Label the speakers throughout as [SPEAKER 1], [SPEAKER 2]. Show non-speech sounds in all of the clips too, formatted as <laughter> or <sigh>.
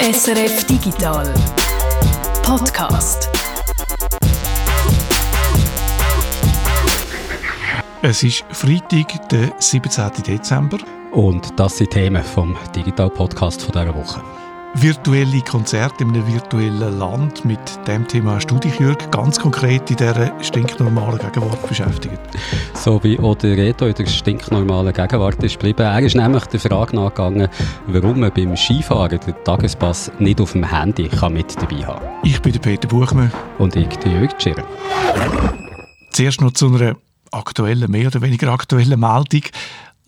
[SPEAKER 1] SRF Digital Podcast.
[SPEAKER 2] Es ist Freitag, der 17. Dezember.
[SPEAKER 3] Und das sind Themen vom Digital Podcast von dieser Woche
[SPEAKER 2] virtuelle Konzerte in einem virtuellen Land. Mit dem Thema hast du dich, Jürg, ganz konkret in dieser stinknormalen Gegenwart beschäftigt.
[SPEAKER 3] So wie auch der Reto in der stinknormalen Gegenwart ist geblieben. Er ist nämlich der Frage nachgegangen, warum man beim Skifahren den Tagespass nicht auf dem Handy kann mit dabei haben kann.
[SPEAKER 2] Ich bin der Peter Buchmann.
[SPEAKER 3] Und ich, der Jürg Schirr.
[SPEAKER 2] Zuerst noch zu einer aktuellen, mehr oder weniger aktuellen Meldung.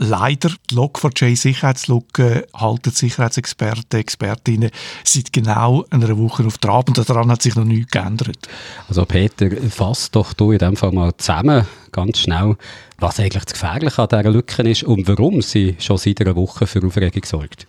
[SPEAKER 2] Leider, die Log4j Sicherheitslücke halten Sicherheitsexperten, Expertinnen seit genau einer Woche auf Trab und daran hat sich noch nichts geändert.
[SPEAKER 3] Also Peter, fass doch du in dem Fall mal zusammen, ganz schnell, was eigentlich das Gefährliche an dieser Lücke ist und warum sie schon seit einer Woche für Aufregung sorgt.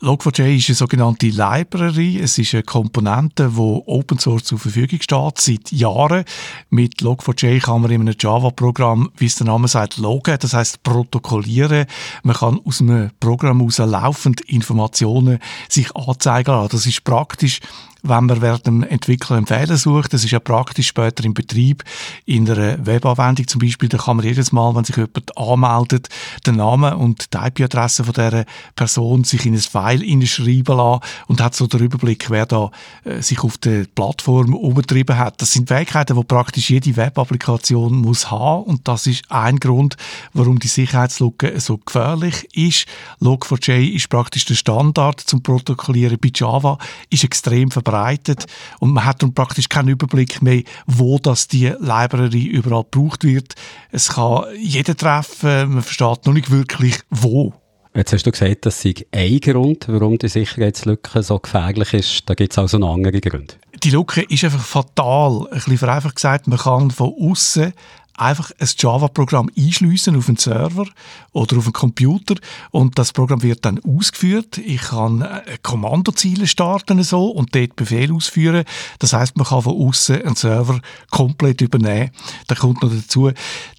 [SPEAKER 2] Log4j ist eine sogenannte Library. Es ist eine Komponente, die Open Source zur Verfügung steht, seit Jahren. Mit Log4j kann man in einem Java-Programm, wie es der Name sagt, loggen, das heißt protokollieren. Man kann aus einem Programm heraus laufend Informationen sich anzeigen lassen. Das ist praktisch wenn man während dem Entwickeln einen Fehler sucht. Das ist ja praktisch später im Betrieb. In einer Webanwendung zum Beispiel, da kann man jedes Mal, wenn sich jemand anmeldet, den Namen und die IP-Adresse von dieser Person sich in ein File hineinschreiben lassen und hat so den Überblick, wer da äh, sich auf der Plattform umgetrieben hat. Das sind Fähigkeiten, die praktisch jede Webapplikation muss haben und das ist ein Grund, warum die Sicherheitslücke so gefährlich ist. Log4j ist praktisch der Standard zum Protokollieren bei Java, ist extrem verbreitet verbreitet und man hat dann praktisch keinen Überblick mehr, wo das die Library überall gebraucht wird. Es kann jeder treffen, man versteht noch nicht wirklich, wo.
[SPEAKER 3] Jetzt hast du gesagt, das sei ein Grund, warum die Sicherheitslücke so gefährlich ist. Da gibt es also noch andere Gründe.
[SPEAKER 2] Die Lücke ist einfach fatal. Ein bisschen vereinfacht gesagt, man kann von außen einfach ein Java-Programm einschliessen auf einen Server oder auf einen Computer und das Programm wird dann ausgeführt. Ich kann äh, Kommandoziele starten so und dort Befehl ausführen. Das heißt, man kann von außen einen Server komplett übernehmen. Da kommt noch dazu,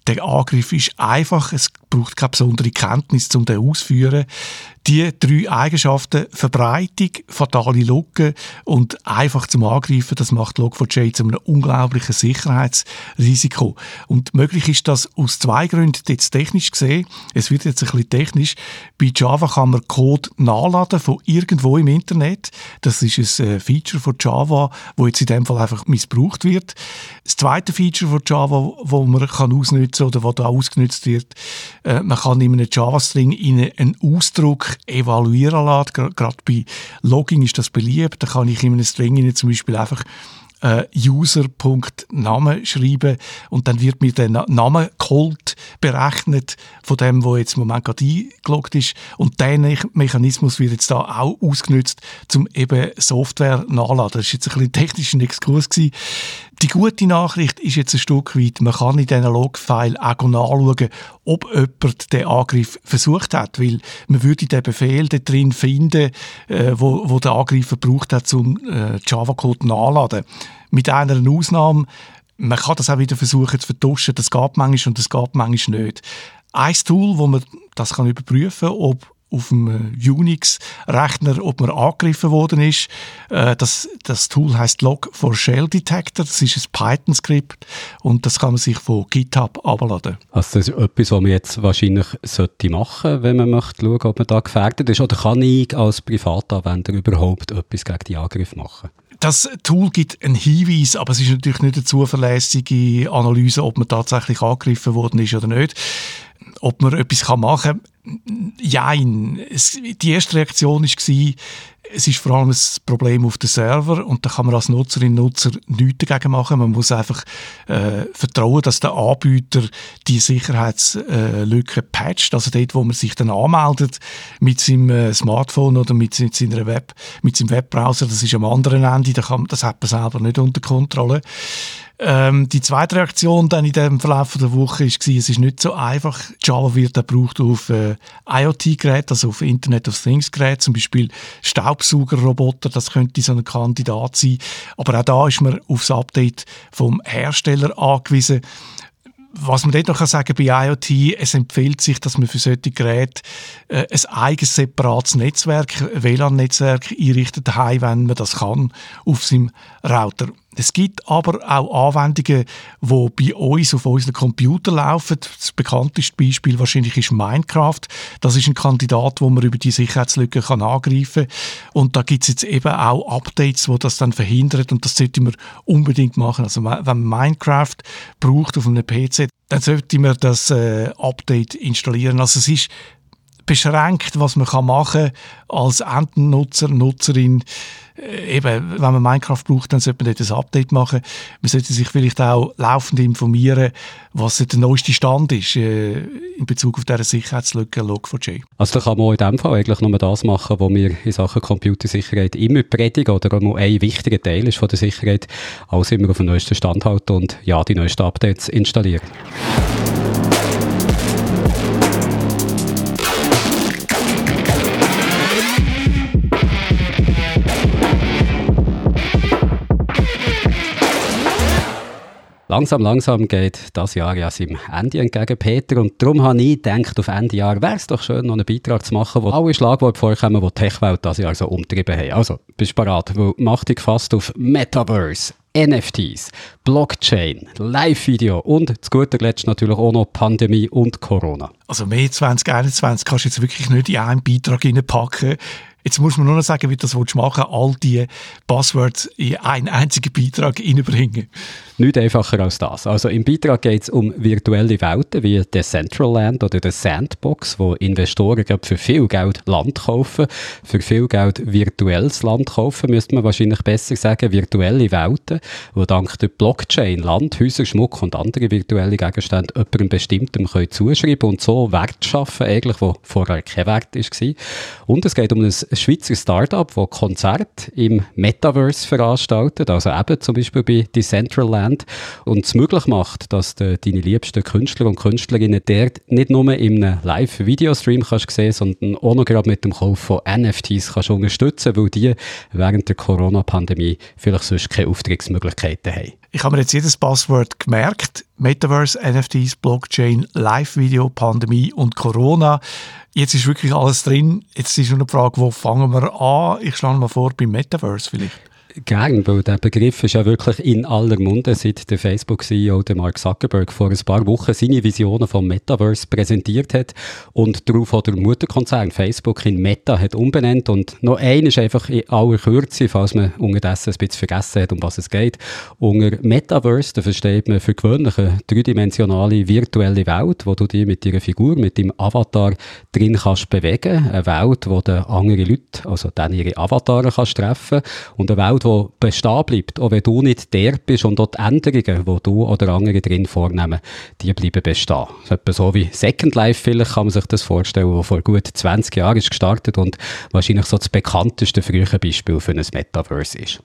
[SPEAKER 2] der Angriff ist einfach, es braucht keine besondere Kenntnis, um den auszuführen. Die drei Eigenschaften, Verbreitung, fatale Lücken und einfach zum Angreifen, das macht Log4j zu einem unglaublichen Sicherheitsrisiko. Und möglich ist das aus zwei Gründen, jetzt technisch gesehen. Es wird jetzt ein bisschen technisch. Bei Java kann man Code nachladen von irgendwo im Internet. Das ist ein äh, Feature von Java, wo jetzt in dem Fall einfach missbraucht wird. Das zweite Feature von Java, wo man kann ausnutzen oder wo da ausgenutzt wird, äh, man kann in einem Java-String einen Ausdruck evaluieren lassen. Gerade bei Logging ist das beliebt. Da kann ich in einem String zum Beispiel einfach äh, User.Name schreiben und dann wird mir der Name geholt, berechnet von dem, wo jetzt im Moment gerade eingeloggt ist und der Mechanismus wird jetzt da auch ausgenutzt, um eben Software nachladen. Das ist jetzt ein bisschen technischer Exkurs gewesen. Die gute Nachricht ist jetzt ein Stück weit, man kann in diesen Logfile auch nachschauen, ob jemand den Angriff versucht hat, weil man würde den Befehl da drin finden, äh, wo, wo der Angreifer braucht hat, um äh, Java-Code nachladen. Mit einer Ausnahme, man kann das auch wieder versuchen zu vertuschen, das geht manchmal und das geht manchmal nicht. Ein Tool, wo man das kann überprüfen kann, ob auf dem äh, Unix-Rechner, ob man angegriffen worden ist. Äh, das, das Tool heißt Log4Shell Detector. Das ist ein Python-Skript und das kann man sich von GitHub abladen.
[SPEAKER 3] Also das ist etwas, was man jetzt wahrscheinlich sollte machen, wenn man möchte schauen, ob man da gefährdet ist. Oder kann ich als Privatanwender überhaupt etwas gegen die Angriffe machen?
[SPEAKER 2] Das Tool gibt einen Hinweis, aber es ist natürlich nicht eine zuverlässige Analyse, ob man tatsächlich angegriffen worden ist oder nicht ob man etwas machen kann. Jein. Es, die erste Reaktion war, es ist vor allem ein Problem auf dem Server und da kann man als Nutzerin Nutzer nichts dagegen machen. Man muss einfach äh, vertrauen, dass der Anbieter die Sicherheitslücke patcht. Also dort, wo man sich dann anmeldet mit seinem äh, Smartphone oder mit, mit, seiner Web, mit seinem Webbrowser, das ist am anderen Ende, da kann, das hat man selber nicht unter Kontrolle. Ähm, die zweite Reaktion dann in dem Verlauf der Woche ist, es ist nicht so einfach. Java wird auch gebraucht auf äh, IoT-Geräten, also auf Internet of Things-Geräten, zum Beispiel Staubsaugerroboter, das könnte so ein Kandidat sein. Aber auch da ist man aufs Update vom Hersteller angewiesen was man dort noch sagen kann bei IoT, es empfiehlt sich, dass man für solche Geräte äh, ein eigenes separates Netzwerk, WLAN-Netzwerk einrichtet wenn man das kann, auf seinem Router. Es gibt aber auch Anwendungen, die bei uns auf unseren Computer laufen. Das bekannteste Beispiel wahrscheinlich ist Minecraft. Das ist ein Kandidat, wo man über die Sicherheitslücke kann angreifen kann. Und da gibt es jetzt eben auch Updates, wo das dann verhindert. Und das sollte man unbedingt machen. Also wenn man Minecraft braucht auf einem PC, dann sollte man das äh, Update installieren. Also es ist beschränkt, was man kann machen als Endnutzer, Nutzerin. Äh, eben, wenn man Minecraft braucht, dann sollte man dort ein Update machen. Man sollte sich vielleicht auch laufend informieren, was der neueste Stand ist äh, in Bezug auf diese Sicherheitslücke Log4j.
[SPEAKER 3] Also da kann man in dem Fall eigentlich nur das machen, was wir in Sachen Computersicherheit immer predigen oder nur ein wichtiger Teil ist von der Sicherheit, als immer auf den neuesten Stand halten und ja, die neuesten Updates installieren. Langsam, langsam geht das Jahr ja seinem Ende entgegen, Peter. Und darum habe ich gedacht, auf Ende Jahr wäre es doch schön, noch einen Beitrag zu machen, wo alle Schlagworte vorkommen, die die Tech-Welt das Jahr so umtrieben haben. Also, bist du bereit? Weil mach dich fast auf Metaverse, NFTs, Blockchain, Live-Video und zu guter Letzt natürlich auch noch Pandemie und Corona.
[SPEAKER 2] Also mehr 2021 kannst du jetzt wirklich nicht in einen Beitrag reinpacken. Jetzt muss man nur noch sagen, wie du das machen willst, all diese Buzzwords in einen einzigen Beitrag reinbringen.
[SPEAKER 3] Nicht einfacher als das. Also im Beitrag geht es um virtuelle Welten wie Decentraland oder der Sandbox, wo Investoren für viel Geld Land kaufen. Für viel Geld virtuelles Land kaufen, müsste man wahrscheinlich besser sagen, virtuelle Welten, wo dank der Blockchain Land, Häuser, Schmuck und andere virtuelle Gegenstände jemandem bestimmtem können zuschreiben und so Wert schaffen, eigentlich, wo vorher kein Wert war. Und es geht um ein Schweizer Startup, das Konzerte im Metaverse veranstaltet, also eben zum Beispiel bei Decentraland Band und es möglich macht, dass du deine liebsten Künstler und Künstlerinnen dort nicht nur in einem Live-Videostream kannst sehen, sondern auch noch gerade mit dem Kauf von NFTs kannst unterstützen, weil die während der Corona-Pandemie vielleicht sonst keine Auftrittsmöglichkeiten haben.
[SPEAKER 2] Ich habe mir jetzt jedes Passwort gemerkt. Metaverse, NFTs, Blockchain, Live-Video, Pandemie und Corona. Jetzt ist wirklich alles drin. Jetzt ist nur eine Frage, wo fangen wir an? Ich schlage mal vor, beim Metaverse vielleicht
[SPEAKER 3] gern, weil der Begriff ist ja wirklich in aller Munde, seit der Facebook-CEO Mark Zuckerberg vor ein paar Wochen seine Visionen vom Metaverse präsentiert hat und darauf hat der Mutterkonzern Facebook in Meta hat umbenannt und noch ein ist einfach in aller Kürze, falls man unterdessen ein bisschen vergessen hat, um was es geht. Unter Metaverse, da versteht man für gewöhnlich eine dreidimensionale virtuelle Welt, wo du dich mit deiner Figur, mit deinem Avatar drin kannst bewegen. Eine Welt, wo du andere Leute, also dann ihre Avatare kannst treffen und eine Welt, Welt, die bestehen bleibt, auch wenn du nicht der bist und dort Änderungen, die du oder andere drin vornehmen, die bleiben bestehen. So, so wie Second Life vielleicht kann man sich das vorstellen, wo vor gut 20 Jahren ist gestartet und wahrscheinlich so das bekannteste frühe Beispiel für ein Metaverse ist.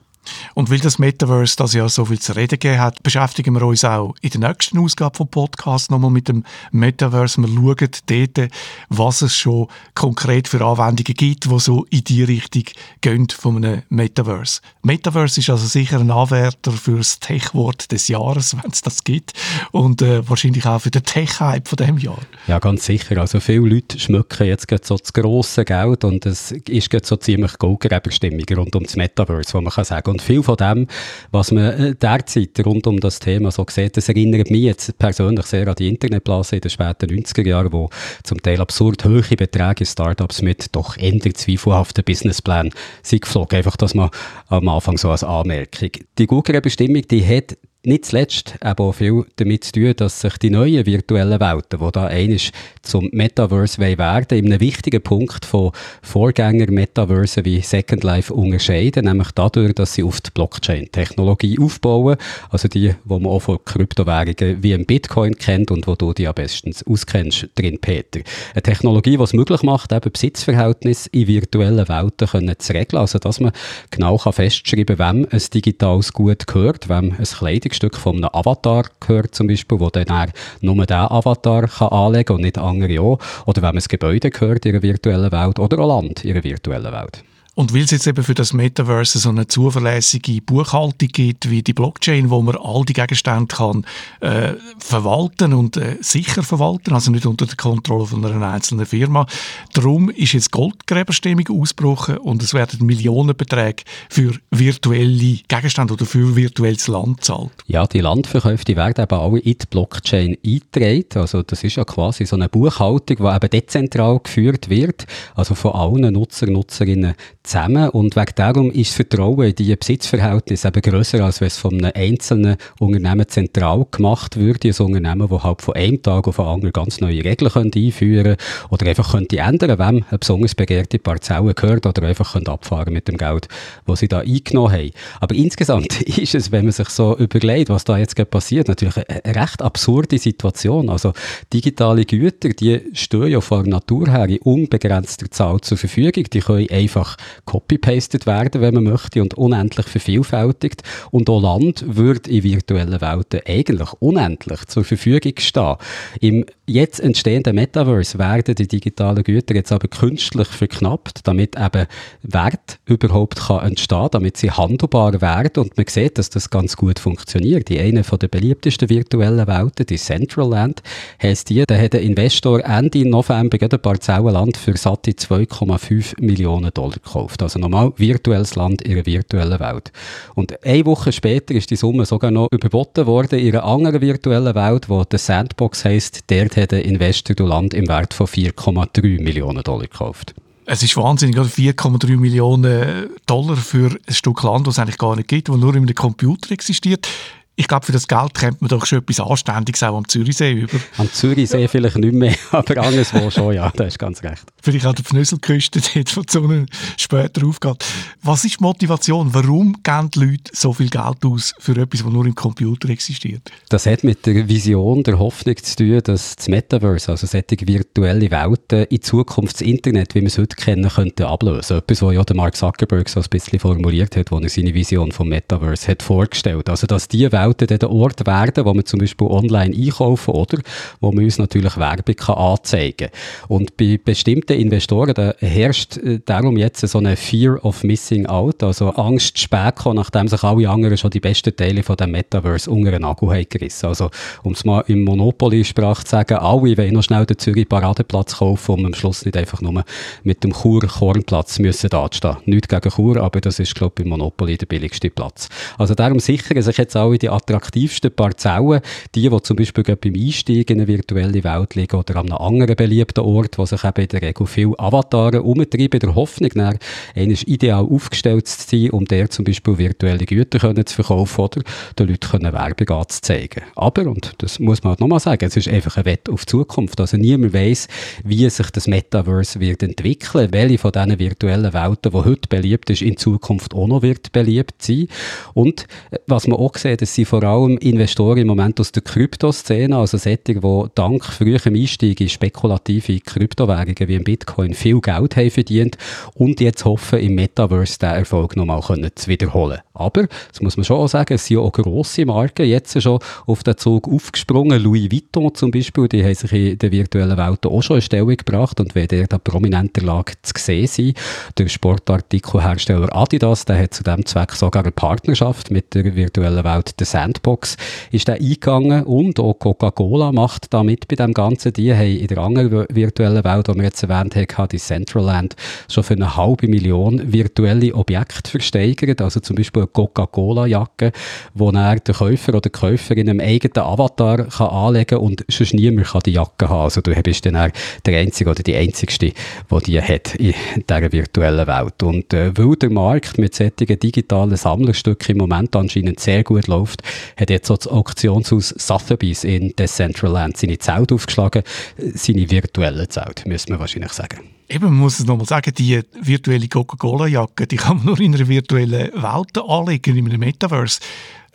[SPEAKER 2] Und weil das Metaverse das ja so viel zu reden gegeben hat, beschäftigen wir uns auch in der nächsten Ausgabe vom Podcast nochmal mit dem Metaverse. Wir schauen dort, was es schon konkret für Anwendungen gibt, die so in die Richtung gehen von einem Metaverse. Metaverse ist also sicher ein Anwärter für das Tech-Wort des Jahres, <laughs> wenn es das gibt. Und äh, wahrscheinlich auch für den Tech-Hype von diesem Jahr.
[SPEAKER 3] Ja, ganz sicher. Also viele Leute schmücken jetzt so das grosse Geld und es ist so ziemlich Goldgräberstimmung rund um das Metaverse, wo man kann sagen und viel von dem, was man äh, derzeit rund um das Thema so sieht, das erinnert mich jetzt persönlich sehr an die Internetblase in den späten 90er Jahren, wo zum Teil absurd hohe Beträge in Startups mit doch eher zweifelhaften Businessplänen sind geflogen. Einfach das mal am Anfang so als Anmerkung. Die Google-Bestimmung, die hat nicht zuletzt aber auch viel damit zu tun, dass sich die neuen virtuellen Welten, die da einisch zum Metaverse werden, in einem wichtigen Punkt von Vorgänger-Metaversen wie Second Life unterscheiden, nämlich dadurch, dass sie auf die Blockchain-Technologie aufbauen, also die, wo man auch von Kryptowährungen wie ein Bitcoin kennt und wo du die am besten auskennst drin, Peter. Eine Technologie, die es möglich macht, eben Besitzverhältnisse in virtuellen Welten können zu regeln, also dass man genau kann festschreiben kann, wem ein digitales Gut gehört, wem ein Kleidungsstück Stück von einem Avatar gehört zum Beispiel, wo dann nur der Avatar kann anlegen und nicht andere auch. Oder wenn man ein Gebäude gehört in einer virtuellen Welt oder auch Land in einer virtuellen Welt.
[SPEAKER 2] Und weil es jetzt eben für das Metaverse so eine zuverlässige Buchhaltung gibt, wie die Blockchain, wo man all die Gegenstände kann äh, verwalten und äh, sicher verwalten, also nicht unter der Kontrolle von einer einzelnen Firma. Darum ist jetzt Goldgräberstimmung ausgebrochen und es werden Millionenbeträge für virtuelle Gegenstände oder für virtuelles Land zahlt.
[SPEAKER 3] Ja, die Landverkäufe werden eben alle in die Blockchain eingetragen. Also das ist ja quasi so eine Buchhaltung, die eben dezentral geführt wird, also von allen Nutzer, Nutzerinnen zusammen und wegen darum ist das Vertrauen in die Besitzverhältnisse eben grösser, als wenn es von einem einzelnen Unternehmen zentral gemacht würde. Ein Unternehmen, das halt von einem Tag auf den anderen ganz neue Regeln könnte einführen oder einfach könnte ändern, wem eine besonders begehrte Parzelle gehört oder einfach könnte abfahren mit dem Geld, das sie da eingenommen haben. Aber insgesamt <laughs> ist es, wenn man sich so überlegt, was da jetzt passiert, natürlich eine recht absurde Situation. Also digitale Güter, die stehen ja von Natur her in unbegrenzter Zahl zur Verfügung. Die können einfach copy-pasted werden, wenn man möchte, und unendlich vervielfältigt. Und auch Land würde in virtuellen Welten eigentlich unendlich zur Verfügung stehen. Im jetzt entstehenden Metaverse werden die digitalen Güter jetzt aber künstlich verknappt, damit eben Wert überhaupt kann entstehen, damit sie handelbar werden. Und man sieht, dass das ganz gut funktioniert. Die eine von der beliebtesten virtuellen Welten, die Central Land, heisst die, da hat ein Investor Ende November ein Parzellenland für satte 2,5 Millionen Dollar gekauft. Also normal virtuelles Land in einer virtuellen Welt. Und eine Woche später ist die Summe sogar noch überboten worden in einer anderen virtuellen Welt, wo der Sandbox heisst, dort hat ein Investor das Land im Wert von 4,3 Millionen Dollar gekauft.
[SPEAKER 2] Es ist wahnsinnig, 4,3 Millionen Dollar für ein Stück Land, das es eigentlich gar nicht gibt, das nur in einem Computer existiert ich glaube, für das Geld kennt man doch schon etwas Anständiges auch am Zürichsee über.
[SPEAKER 3] Am Zürichsee vielleicht nicht mehr, <laughs> aber anderswo schon, ja, da ist ganz recht.
[SPEAKER 2] Vielleicht auch der Pfnüsselküste, <laughs> dort, wo die Sonne später aufgeht. Was ist die Motivation? Warum geben die Leute so viel Geld aus für etwas, das nur im Computer existiert?
[SPEAKER 3] Das hat mit der Vision, der Hoffnung zu tun, dass das Metaverse, also solche virtuelle Welten, in Zukunft das Internet, wie wir es heute kennen, könnte ablösen. Etwas, was ja der Mark Zuckerberg so ein bisschen formuliert hat, als er seine Vision vom Metaverse hat vorgestellt. Also, dass die Welt Welten der Ort werden, wo man zum Beispiel online einkaufen oder wo man uns natürlich Werbung kann anzeigen kann. Und bei bestimmten Investoren da herrscht äh, darum jetzt so eine Fear of Missing Out, also Angst spät kommen, nachdem sich alle anderen schon die besten Teile von dem Metaverse unter den Nagel haben gerissen. Also, um es mal im Monopoly-Sprach zu sagen, alle wollen noch schnell den Zürich Paradeplatz kaufen, um am Schluss nicht einfach nur mit dem Chur Kornplatz müssen dastehen. Nicht gegen Chur, aber das ist, glaube ich, im Monopoly der billigste Platz. Also darum sichern sich jetzt alle die attraktivsten Parzellen, die, die zum Beispiel beim Einstieg in eine virtuelle Welt liegen oder an einem anderen beliebten Ort, wo sich eben in der Regel viele Avatare umtreiben, in der Hoffnung, dann ideal aufgestellt zu sein, um der zum Beispiel virtuelle Güter können zu verkaufen oder den Leuten Werbung anzuzeigen. Aber, und das muss man halt nochmal sagen, es ist einfach ein Wett auf die Zukunft. Also niemand weiß, wie sich das Metaverse wird entwickeln, welche von diesen virtuellen Welten, die heute beliebt ist, in Zukunft auch noch wird beliebt sein. Und äh, was man auch sieht, das sind vor allem Investoren im Moment aus der Kryptoszene, also solche, die dank frühem Einstieg in spekulative Kryptowährungen wie im Bitcoin viel Geld haben verdient und jetzt hoffen, im Metaverse den Erfolg nochmal zu wiederholen. Aber, das muss man schon auch sagen, es sind auch grosse Marken jetzt schon auf den Zug aufgesprungen. Louis Vuitton zum Beispiel, die haben sich in der virtuellen Welt auch schon eine Stellung gebracht und werden da prominenter Lage zu sehen sein. Der Sportartikelhersteller Adidas, der hat zu dem Zweck sogar eine Partnerschaft mit der virtuellen Welt der Sandbox ist da eingegangen und auch Coca-Cola macht da mit bei dem Ganzen. Die haben in der anderen virtuellen Welt, die wir jetzt erwähnt haben, die Centraland, schon für eine halbe Million virtuelle Objekte versteigert. Also zum Beispiel eine Coca-Cola-Jacke, wo dann der Käufer oder die Käuferin einem eigenen Avatar kann anlegen und sonst niemand kann die Jacke haben. Also du bist dann der Einzige oder die Einzigste, die die hat in dieser virtuellen Welt. Und äh, weil der Markt mit solchen digitalen Sammlerstücken im Moment anscheinend sehr gut läuft, hat jetzt so das Auktionshaus Sotheby's in Decentraland seine Zelt aufgeschlagen, seine virtuelle Zelt, müssen wir wahrscheinlich sagen.
[SPEAKER 2] Eben, man muss es nochmal sagen, die virtuelle Coca-Cola-Jacke, die kann man nur in einer virtuellen Welt anlegen, in einem Metaverse.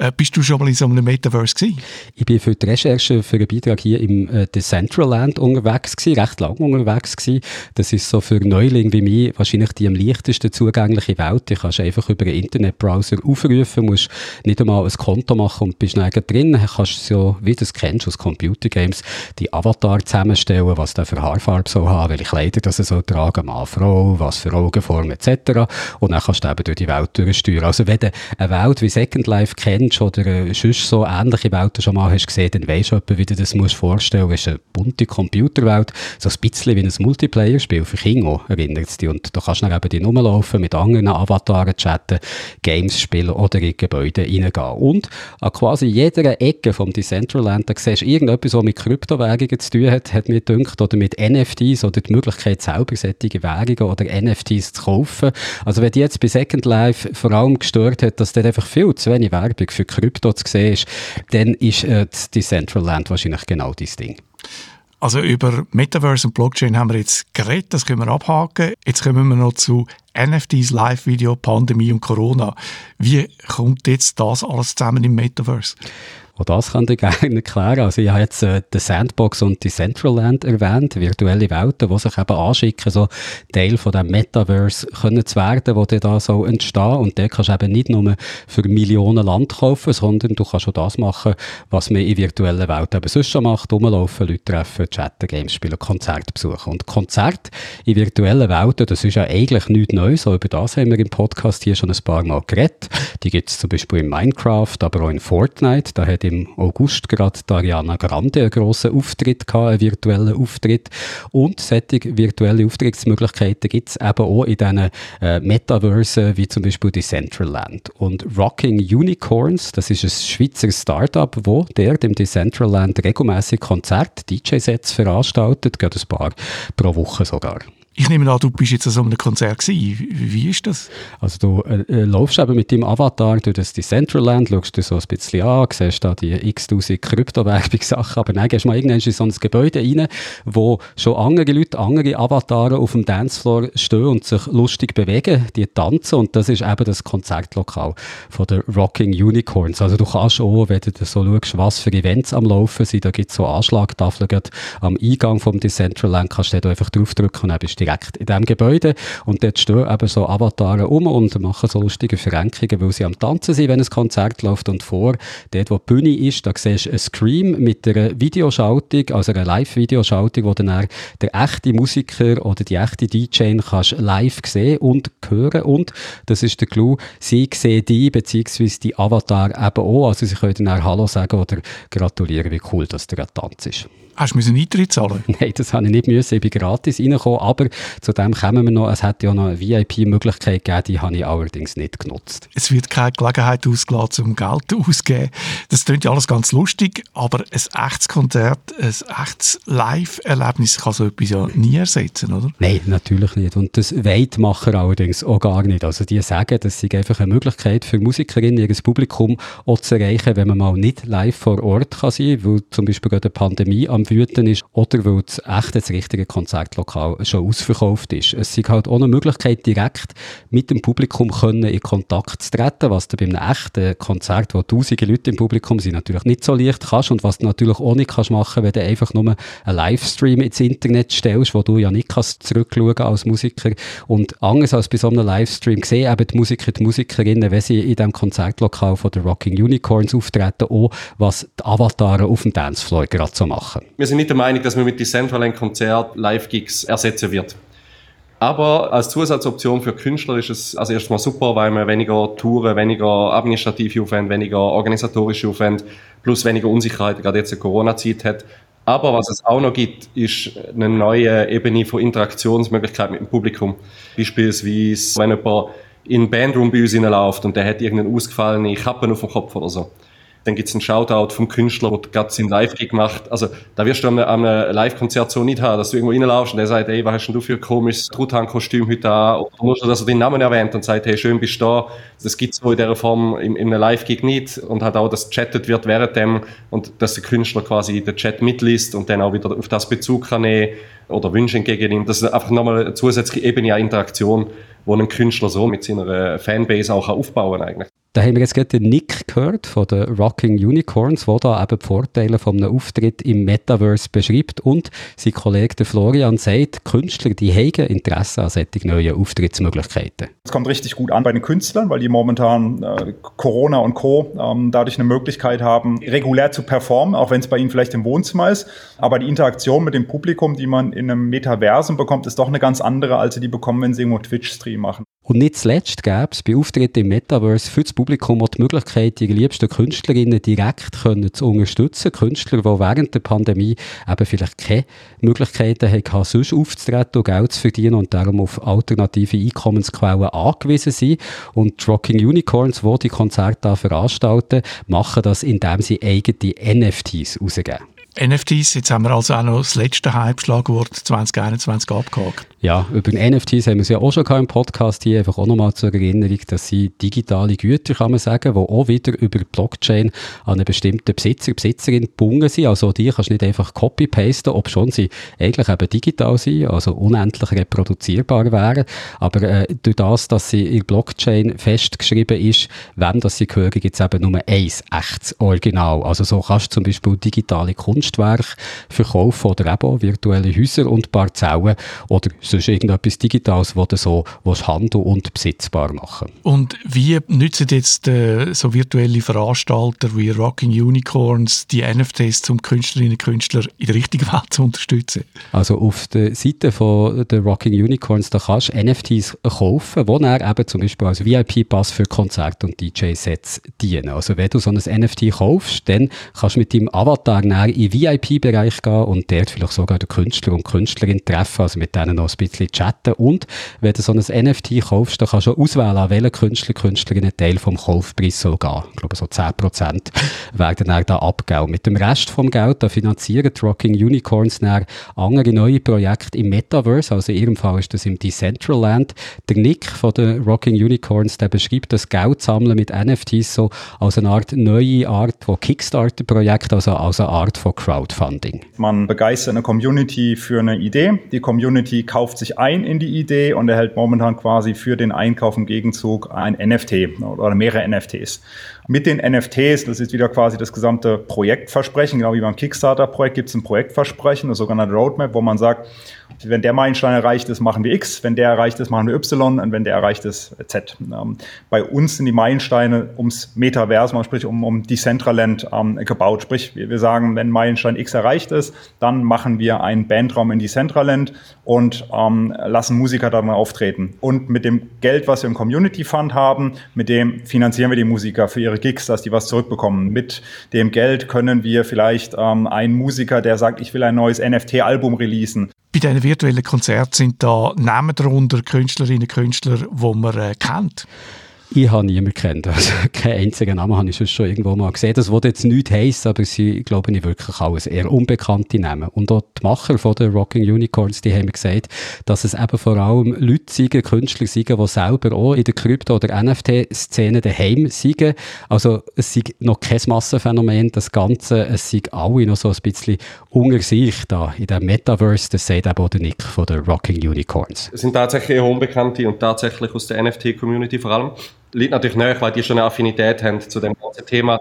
[SPEAKER 2] Äh, bist du schon mal in so einem Metaverse gewesen?
[SPEAKER 3] Ich bin für die Recherche für einen Beitrag hier im äh, Decentraland unterwegs gewesen, recht lang unterwegs gewesen. Das ist so für Neulinge wie mich wahrscheinlich die am leichtesten zugängliche Welt. Du kannst einfach über einen Internetbrowser aufrufen, musst nicht einmal ein Konto machen und bist dann drin. Du kannst so, wie du es kennst aus Computergames, die Avatar zusammenstellen, was der für Haarfarbe soll haben, welche Kleider das er tragen, Mann, Frau, was für Augenform etc. Und dann kannst du eben durch die Welt durchsteuern. Also wenn du eine Welt wie Second Life kennst oder äh, sonst so ähnliche Welten schon mal hast gesehen, dann weisst du etwa, wie du das musst vorstellen musst. Es ist eine bunte Computerwelt, so ein bisschen wie ein Multiplayer-Spiel für Kinder, erinnert es dich. Und da kannst du dann eben die rumlaufen, mit anderen Avataren chatten, Games spielen oder in Gebäude reingehen. Und an quasi jeder Ecke vom Decentraland, da siehst du irgendetwas, was mit Kryptowährungen zu tun hat, hat mir gedacht, oder mit NFTs oder die Möglichkeit, selber solche Währungen oder NFTs zu kaufen. Also wenn die jetzt bei Second Life vor allem gestört hat, dass dort einfach viel zu wenig Werbung für Krypto zu sehen ist, dann ist äh, die Central Land wahrscheinlich genau dieses Ding.
[SPEAKER 2] Also über Metaverse und Blockchain haben wir jetzt geredet, das können wir abhaken. Jetzt kommen wir noch zu NFTs, Live-Video, Pandemie und Corona. Wie kommt jetzt das alles zusammen im Metaverse?
[SPEAKER 3] Auch das kann ich <laughs> gerne erklären. Also ich habe jetzt äh, die Sandbox und die Centraland erwähnt, virtuelle Welten, die sich eben anschicken, so Teil von dem Metaverse können zu werden, wo da so entstehen. Und der kannst du eben nicht nur für Millionen Land kaufen, sondern du kannst auch das machen, was man in virtuellen Welten eben sonst schon macht, rumlaufen, Leute treffen, chatten, Games spielen, Konzerte besuchen. Und Konzerte in virtuellen Welten, das ist ja eigentlich nichts Neues. Auch über das haben wir im Podcast hier schon ein paar Mal geredet. Die gibt es zum Beispiel in Minecraft, aber auch in Fortnite. Da hat im August gerade Ariana Grande einen grossen Auftritt gehabt, einen virtuellen Auftritt. Und solche virtuelle Auftrittsmöglichkeiten gibt es eben auch in diesen äh, Metaversen, wie zum Beispiel die Decentraland. Und Rocking Unicorns, das ist ein Schweizer Startup, wo der dem Decentraland regelmäßig Konzert, DJ-Sets veranstaltet, gerade ein paar pro Woche sogar.
[SPEAKER 2] Ich nehme an, du bist jetzt an so einem Konzert gewesen. Wie ist das?
[SPEAKER 3] Also du äh, äh, laufst eben mit deinem Avatar durch das Decentraland, schaust dir so ein bisschen an, siehst da die x-tausend Kryptowerbungssachen, aber dann gehst du mal irgendwann in so ein Gebäude rein, wo schon andere Leute, andere Avatare auf dem Dancefloor stehen und sich lustig bewegen, die tanzen und das ist eben das Konzertlokal von der Rocking Unicorns. Also du kannst auch, wenn du so schaust, was für Events am Laufen sind, da gibt es so Anschlagtafeln am Eingang vom Decentraland, kannst du einfach draufdrücken und dann bist direkt in diesem Gebäude. Und dort stehen eben so Avatare um und machen so lustige Verrenkungen, weil sie am Tanzen sind, wenn ein Konzert läuft. Und vor, dort wo die Bühne ist, da siehst du einen Scream mit einer Videoschaltung, also einer Live-Videoschaltung, wo dann der echte Musiker oder die echte DJ kannst live sehen und hören. Und, das ist der Clou, sie sehen die, beziehungsweise die Avatar eben auch. Also sie können dann Hallo sagen oder gratulieren, wie cool, dass der Tanz ist.
[SPEAKER 2] Hast du einen Eintritt zahlen? <laughs>
[SPEAKER 3] Nein, das habe ich nicht müssen. Ich bin gratis reingekommen. Aber zu dem kommen wir noch. Es hätte ja noch eine VIP-Möglichkeit gegeben, die habe ich allerdings nicht genutzt.
[SPEAKER 2] Es wird keine Gelegenheit ausgelassen, um Geld auszugeben. Das klingt ja alles ganz lustig, aber ein echtes Konzert, ein echtes Live-Erlebnis kann so etwas ja nie ersetzen, oder?
[SPEAKER 3] Nein, natürlich nicht. Und das Weitmacher allerdings auch gar nicht. Also die sagen, das ist einfach eine Möglichkeit für Musikerinnen, ihr Publikum auch zu erreichen, wenn man mal nicht live vor Ort kann sein kann, weil zum Beispiel gerade eine Pandemie am Wüten ist oder weil das echte, das richtige Konzertlokal schon ausverkauft ist. Es ist halt eine Möglichkeit, direkt mit dem Publikum können in Kontakt zu treten, was du bei einem echten Konzert, wo tausende Leute im Publikum sind, natürlich nicht so leicht kannst und was du natürlich auch nicht kannst machen, wenn du einfach nur einen Livestream ins Internet stellst, wo du ja nicht kannst zurückschauen als Musiker und anders als bei so einem Livestream sehen eben die Musiker, die Musikerinnen, wenn sie in diesem Konzertlokal von der Rocking Unicorns auftreten, auch was die Avatare auf dem Dancefloor gerade so machen.
[SPEAKER 4] Wir sind nicht der Meinung, dass man mit Decentraland Konzert Live-Gigs ersetzen wird. Aber als Zusatzoption für Künstler ist es also erstmal super, weil man weniger Touren, weniger administrative Aufwände, weniger organisatorische Aufwände plus weniger Unsicherheit gerade jetzt in Corona-Zeit hat. Aber was es auch noch gibt, ist eine neue Ebene von Interaktionsmöglichkeit mit dem Publikum. Beispielsweise, wenn jemand in den Bandroom bei uns läuft und der hat irgendeinen ausgefallenen Kappen auf dem Kopf oder so dann gibt's einen Shoutout vom Künstler, der gerade seinen Live-Gig macht. Also, da wirst du an einem, einem Live-Konzert so nicht haben, dass du irgendwo reinlaufst und der sagt, ey, was hast denn du für ein komisches Truthahn-Kostüm heute an? Oder nur, dass er den Namen erwähnt und sagt, hey, schön bist du da. Das gibt's so in dieser Form in einem Live-Gig nicht. Und hat auch, dass chattet wird während dem und dass der Künstler quasi den Chat mitliest und dann auch wieder auf das Bezug kann nehmen oder Wünsche entgegennimmt. Das ist einfach nochmal eine zusätzliche Ebene an Interaktion, wo ein Künstler so mit seiner Fanbase auch aufbauen kann eigentlich.
[SPEAKER 3] Da haben wir jetzt gerade den Nick gehört von den Rocking Unicorns, der da eben die Vorteile von einem Auftritt im Metaverse beschreibt. Und sein Kollege Florian sagt, Künstler, die haben Interesse an solchen neuen Auftrittsmöglichkeiten.
[SPEAKER 5] Es kommt richtig gut an bei den Künstlern, weil die momentan äh, Corona und Co. Ähm, dadurch eine Möglichkeit haben, regulär zu performen, auch wenn es bei ihnen vielleicht im Wohnzimmer ist. Aber die Interaktion mit dem Publikum, die man in einem Metaversum bekommt, ist doch eine ganz andere, als sie die bekommen, wenn sie irgendwo Twitch-Stream machen.
[SPEAKER 3] Und nicht zuletzt gäbe es bei Auftritten im Metaverse für das Publikum auch die Möglichkeit, ihre liebsten Künstlerinnen direkt können zu unterstützen. Künstler, die während der Pandemie eben vielleicht keine Möglichkeiten hatten, sonst aufzutreten und Geld zu verdienen und darum auf alternative Einkommensquellen angewiesen sind. Und Rocking Unicorns, die die Konzerte veranstalten, machen das, indem sie eigene NFTs rausgeben.
[SPEAKER 2] NFTs, jetzt haben wir also auch noch das letzte Hype-Schlagwort 2021 abgehakt.
[SPEAKER 3] Ja, über NFTs haben wir es ja auch schon im Podcast hier, einfach auch nochmal zur Erinnerung, dass sie digitale Güter, kann man sagen, die auch wieder über Blockchain an einen bestimmten Besitzer, Besitzerin gebunden sind. Also die kannst du nicht einfach copy-pasten, ob schon sie eigentlich eben digital sind, also unendlich reproduzierbar wären. Aber äh, durch das, dass sie in Blockchain festgeschrieben ist, wem das sie gehören, gibt es eben nur ein echtes Original. Also so kannst du zum Beispiel digitale Kunstwerke verkaufen oder eben auch virtuelle Häuser und Parzellen oder sonst irgendetwas Digitales, das du so handeln und besitzbar machen
[SPEAKER 2] Und wie nützen jetzt äh, so virtuelle Veranstalter wie Rocking Unicorns die NFTs, um Künstlerinnen und Künstler in der richtigen Welt zu unterstützen?
[SPEAKER 3] Also auf der Seite von der Rocking Unicorns, da kannst du NFTs kaufen, die dann eben zum Beispiel als VIP-Pass für Konzerte und DJ-Sets dienen. Also wenn du so ein NFT kaufst, dann kannst du mit deinem Avatar in VIP-Bereich gehen und dort vielleicht sogar den Künstler und Künstlerin treffen, also mit denen noch ein bisschen chatten. Und wenn du so ein NFT kaufst, dann kannst du auswählen, an welchen Künstler, Künstlerin ein Teil vom Kaufpreis soll gehen. Ich glaube, so 10% werden dann da abgegeben. Mit dem Rest vom Geld, da finanzieren die Rocking Unicorns dann andere neue Projekte im Metaverse. Also in ihrem Fall ist das im Decentraland. Der Nick von den Rocking Unicorns, der beschreibt das Geld sammeln mit NFTs so als eine Art neue Art von Kickstarter-Projekt, also als eine Art von Crowdfunding.
[SPEAKER 5] Man begeistert eine Community für eine Idee. Die Community kauft sich ein in die Idee und erhält momentan quasi für den Einkauf im Gegenzug ein NFT oder mehrere NFTs. Mit den NFTs, das ist wieder quasi das gesamte Projektversprechen, genau wie beim Kickstarter-Projekt gibt es ein Projektversprechen, das sogenannte Roadmap, wo man sagt, wenn der Meilenstein erreicht ist, machen wir X, wenn der erreicht ist, machen wir Y und wenn der erreicht ist, Z. Ähm, bei uns sind die Meilensteine ums Metaversum, sprich um, um Decentraland ähm, gebaut. Sprich, wir, wir sagen, wenn Meilenstein X erreicht ist, dann machen wir einen Bandraum in Decentraland und ähm, lassen Musiker da mal auftreten. Und mit dem Geld, was wir im Community Fund haben, mit dem finanzieren wir die Musiker für ihre Gigs, dass die was zurückbekommen. Mit dem Geld können wir vielleicht ähm, einen Musiker, der sagt, ich will ein neues NFT-Album releasen,
[SPEAKER 2] bei diesen virtuellen Konzerten sind da Namen darunter, Künstlerinnen und Künstler, die man äh, kennt.
[SPEAKER 3] Ich habe niemanden kennt. Also, <laughs> keinen einzigen Namen habe ich schon irgendwo mal gesehen. Das würde jetzt nichts heissen, aber sie, glaube ich, wirklich alles eher unbekannte Namen. Und auch die Macher von den Rocking Unicorns, die haben gesagt, dass es eben vor allem Leute sind, Künstler sind, die selber auch in der Krypto- oder NFT-Szene daheim sind. Also, es ist noch kein Massenphänomen, das Ganze. Es sind alle noch so ein bisschen unter sich da in dem Metaverse. Das sagt eben auch der Nick von den Rocking Unicorns.
[SPEAKER 4] Es sind tatsächlich eher Unbekannte und tatsächlich aus der NFT-Community vor allem liegt natürlich näher, weil die schon eine Affinität haben zu dem ganzen Thema.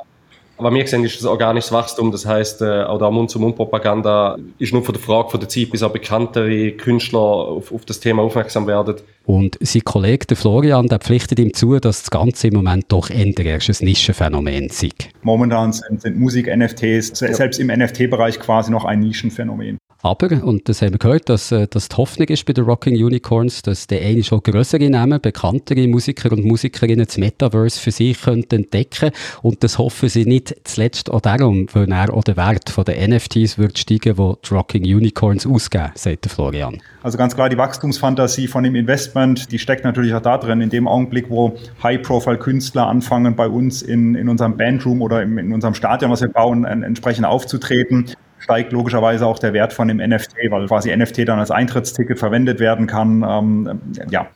[SPEAKER 4] Aber wir sehen, ist das organisches Wachstum, das heißt, äh, auch der Mund-zu-Mund-Propaganda ist nur von der Frage von der Zeit, bis auch bekanntere Künstler auf, auf das Thema aufmerksam werden.
[SPEAKER 3] Und sein Kollege, der Florian, der pflichtet ihm zu, dass das Ganze im Moment doch eher erst ein Nischenphänomen ist.
[SPEAKER 5] Momentan sind, sind Musik-NFTs selbst im NFT-Bereich quasi noch ein Nischenphänomen.
[SPEAKER 3] Aber, und das haben wir gehört, dass, äh, dass die Hoffnung ist bei den Rocking Unicorns, dass der eine schon größere Namen, bekanntere Musiker und Musikerinnen das Metaverse für sich könnten entdecken. Und das hoffen sie nicht zuletzt auch darum, weil er auch der Wert der NFTs wird steigen, wo die Rocking Unicorns ausgeben, sagt Florian.
[SPEAKER 5] Also ganz klar, die Wachstumsfantasie von dem Investment, die steckt natürlich auch da drin, in dem Augenblick, wo High-Profile-Künstler anfangen, bei uns in, in unserem Bandroom oder in, in unserem Stadion, was wir bauen, entsprechend aufzutreten steigt logischerweise auch der Wert von dem NFT, weil quasi NFT dann als Eintrittsticket verwendet werden kann. Ähm, ja.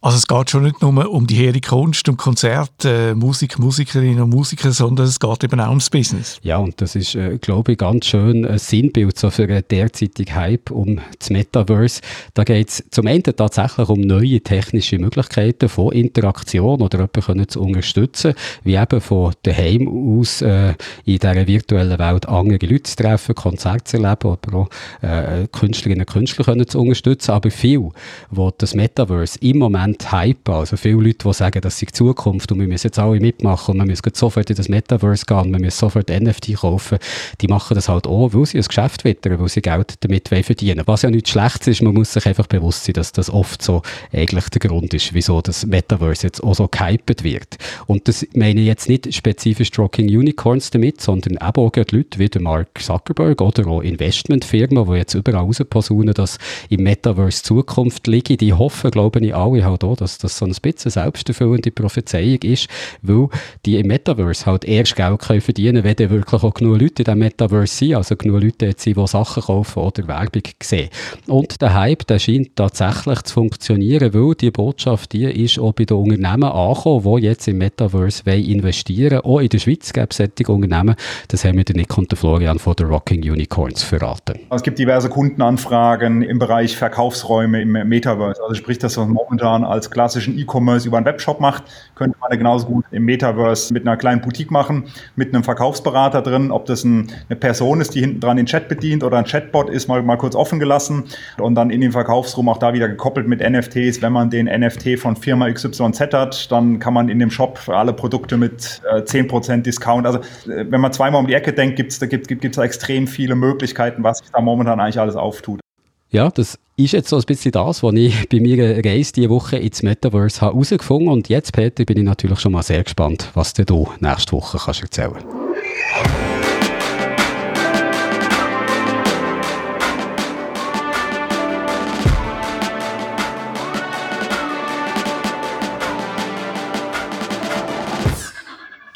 [SPEAKER 2] Also es geht schon nicht nur um die hehre Kunst und Konzerte, äh, Musik, Musikerinnen und Musiker, sondern es geht eben auch ums Business.
[SPEAKER 3] Ja, und das ist, äh, glaube ich, ganz schön ein Sinnbild so für einen derzeitigen Hype um das Metaverse. Da geht es zum Ende tatsächlich um neue technische Möglichkeiten von Interaktion oder jemanden zu unterstützen, wie eben von daheim aus äh, in dieser virtuellen Welt andere Leute zu treffen, Konzerte zu erleben, aber auch äh, Künstlerinnen und Künstler können zu unterstützen. Aber viel, wo das Metaverse im Moment Moment hypen. Also viele Leute, die sagen, das ist die Zukunft und wir müssen jetzt alle mitmachen und wir müssen sofort in das Metaverse gehen und wir müssen sofort NFT kaufen, die machen das halt auch, weil sie ein Geschäft wittern, weil sie Geld damit verdienen Was ja nichts Schlechtes ist, man muss sich einfach bewusst sein, dass das oft so eigentlich der Grund ist, wieso das Metaverse jetzt auch so gehypt wird. Und das meine ich jetzt nicht spezifisch Rocking Unicorns damit, sondern eben auch Leute wie der Mark Zuckerberg oder auch Investmentfirmen, die jetzt überall rausposaunen, dass im Metaverse Zukunft liegt. Die hoffen, glaube ich, alle halt auch, dass das so ein bisschen selbsterfüllende Prophezeiung ist, weil die im Metaverse halt erst Geld können verdienen, wenn dann wirklich auch genug Leute in diesem Metaverse sind, also genug Leute sind, die Sachen kaufen oder Werbung sehen. Und der Hype, der scheint tatsächlich zu funktionieren, weil die Botschaft die ist auch bei den Unternehmen angekommen, die jetzt im Metaverse investieren wollen. Auch in der Schweiz gibt es solche Unternehmen. Das haben wir den Nick und Florian von der Rocking Unicorns verraten.
[SPEAKER 5] Es gibt diverse Kundenanfragen im Bereich Verkaufsräume im Metaverse. Also sprich, das, was momentan als klassischen E-Commerce über einen Webshop macht, könnte man genauso gut im Metaverse mit einer kleinen Boutique machen, mit einem Verkaufsberater drin. Ob das ein, eine Person ist, die hinten dran den Chat bedient oder ein Chatbot ist, mal, mal kurz offen gelassen und dann in den Verkaufsraum auch da wieder gekoppelt mit NFTs. Wenn man den NFT von Firma XYZ hat, dann kann man in dem Shop alle Produkte mit äh, 10% Discount. Also äh, wenn man zweimal um die Ecke denkt, gibt's, da gibt es gibt, da extrem viele Möglichkeiten, was sich da momentan eigentlich alles auftut.
[SPEAKER 3] Ja, das ist jetzt so ein bisschen das, was ich <laughs> bei mir Reise diese Woche ins Metaverse habe herausgefunden. Und jetzt, Peter, bin ich natürlich schon mal sehr gespannt, was du nächste Woche kannst erzählen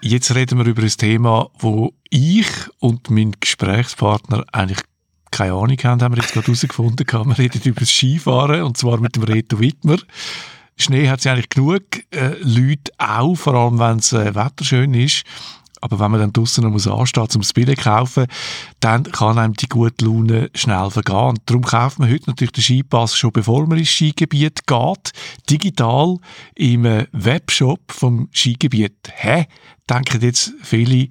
[SPEAKER 2] Jetzt reden wir über ein Thema, wo ich und mein Gesprächspartner eigentlich keine Ahnung haben, haben wir jetzt gerade herausgefunden. Wir reden über das Skifahren und zwar mit dem Reto Wittmer. Schnee hat es eigentlich genug, äh, Leute auch, vor allem wenn es äh, Wetter schön ist. Aber wenn man dann draussen noch muss das Billett zu kaufen, dann kann einem die gute Laune schnell vergehen. Und darum kauft man heute natürlich den Skipass schon bevor man ins Skigebiet geht, digital im äh, Webshop vom Skigebiet. Hä? Denken jetzt viele,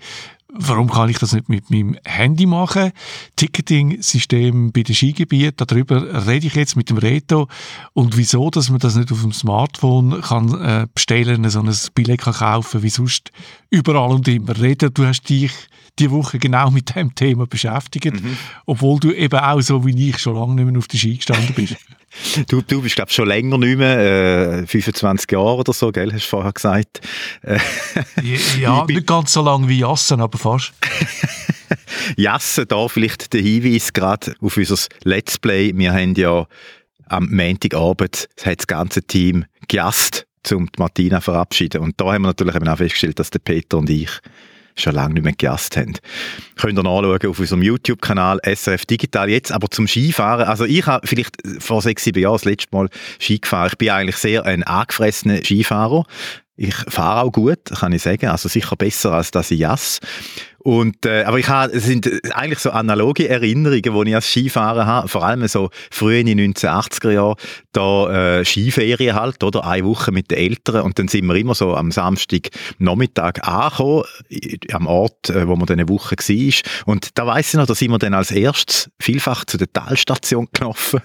[SPEAKER 2] Warum kann ich das nicht mit meinem Handy machen? Ticketing-System bei den Skigebieten, darüber rede ich jetzt mit dem Reto. Und wieso, dass man das nicht auf dem Smartphone kann äh, bestellen, so ein Billett kann kaufen, wie sonst überall und immer. Reto, du hast dich die Woche genau mit dem Thema beschäftigt, mhm. obwohl du eben auch so wie ich schon lange nicht mehr auf der Ski gestanden bist. <laughs>
[SPEAKER 6] Du, du bist, glaube ich, schon länger nicht mehr, äh, 25 Jahre oder so, gell, hast du vorher gesagt.
[SPEAKER 2] Äh, ja, <laughs> nicht ganz so lange wie Jassen, aber fast. <laughs>
[SPEAKER 6] Jassen, da vielleicht der Hinweis gerade auf unser Let's Play. Wir haben ja am Montagabend das, hat das ganze Team gejasst, um die Martina zu verabschieden. Und da haben wir natürlich eben auch festgestellt, dass der Peter und ich schon lange nicht mehr gejasst haben. Könnt ihr nachschauen auf unserem YouTube-Kanal SRF Digital. Jetzt aber zum Skifahren. Also ich habe vielleicht vor sechs, sieben Jahren das letzte Mal Ski gefahren. Ich bin eigentlich sehr ein angefressener Skifahrer. Ich fahre auch gut, kann ich sagen. Also sicher besser als das ich jass. Und, äh, aber ich habe, es sind eigentlich so analoge Erinnerungen, die ich als Skifahrer habe, vor allem so früh in den 1980er Jahren, da äh, Skiferien halt, oder? Eine Woche mit den Eltern und dann sind wir immer so am Samstag Nachmittag angekommen, am Ort, äh, wo man dann eine Woche war. Und da weiss ich noch, da sind wir dann als erstes vielfach zu der Talstation gelaufen